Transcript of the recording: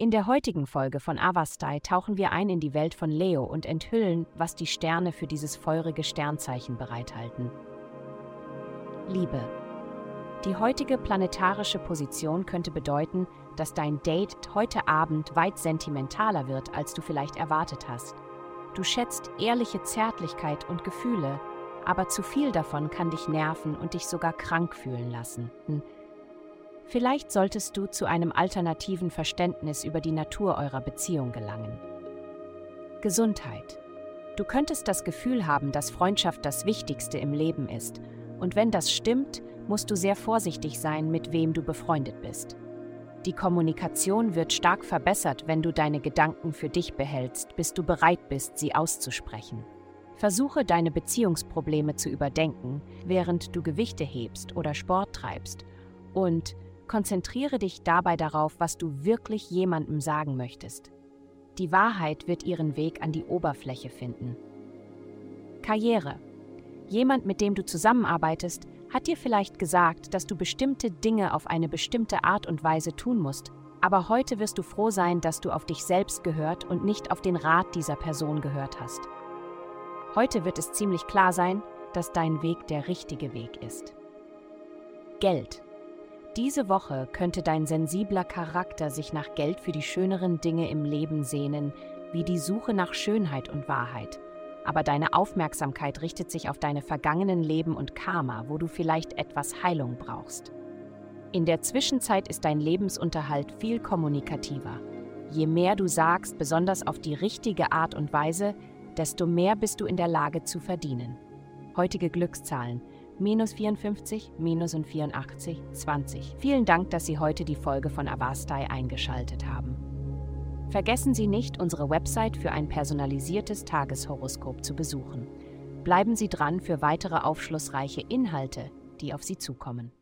In der heutigen Folge von Avastai tauchen wir ein in die Welt von Leo und enthüllen, was die Sterne für dieses feurige Sternzeichen bereithalten. Liebe. Die heutige planetarische Position könnte bedeuten, dass dein Date heute Abend weit sentimentaler wird, als du vielleicht erwartet hast. Du schätzt ehrliche Zärtlichkeit und Gefühle, aber zu viel davon kann dich nerven und dich sogar krank fühlen lassen. Vielleicht solltest du zu einem alternativen Verständnis über die Natur eurer Beziehung gelangen. Gesundheit. Du könntest das Gefühl haben, dass Freundschaft das Wichtigste im Leben ist, und wenn das stimmt, musst du sehr vorsichtig sein, mit wem du befreundet bist. Die Kommunikation wird stark verbessert, wenn du deine Gedanken für dich behältst, bis du bereit bist, sie auszusprechen. Versuche deine Beziehungsprobleme zu überdenken, während du Gewichte hebst oder Sport treibst, und Konzentriere dich dabei darauf, was du wirklich jemandem sagen möchtest. Die Wahrheit wird ihren Weg an die Oberfläche finden. Karriere. Jemand, mit dem du zusammenarbeitest, hat dir vielleicht gesagt, dass du bestimmte Dinge auf eine bestimmte Art und Weise tun musst, aber heute wirst du froh sein, dass du auf dich selbst gehört und nicht auf den Rat dieser Person gehört hast. Heute wird es ziemlich klar sein, dass dein Weg der richtige Weg ist. Geld. Diese Woche könnte dein sensibler Charakter sich nach Geld für die schöneren Dinge im Leben sehnen, wie die Suche nach Schönheit und Wahrheit. Aber deine Aufmerksamkeit richtet sich auf deine vergangenen Leben und Karma, wo du vielleicht etwas Heilung brauchst. In der Zwischenzeit ist dein Lebensunterhalt viel kommunikativer. Je mehr du sagst, besonders auf die richtige Art und Weise, desto mehr bist du in der Lage zu verdienen. Heutige Glückszahlen minus 54, minus und 84, 20. Vielen Dank, dass Sie heute die Folge von Avastai eingeschaltet haben. Vergessen Sie nicht, unsere Website für ein personalisiertes Tageshoroskop zu besuchen. Bleiben Sie dran für weitere aufschlussreiche Inhalte, die auf Sie zukommen.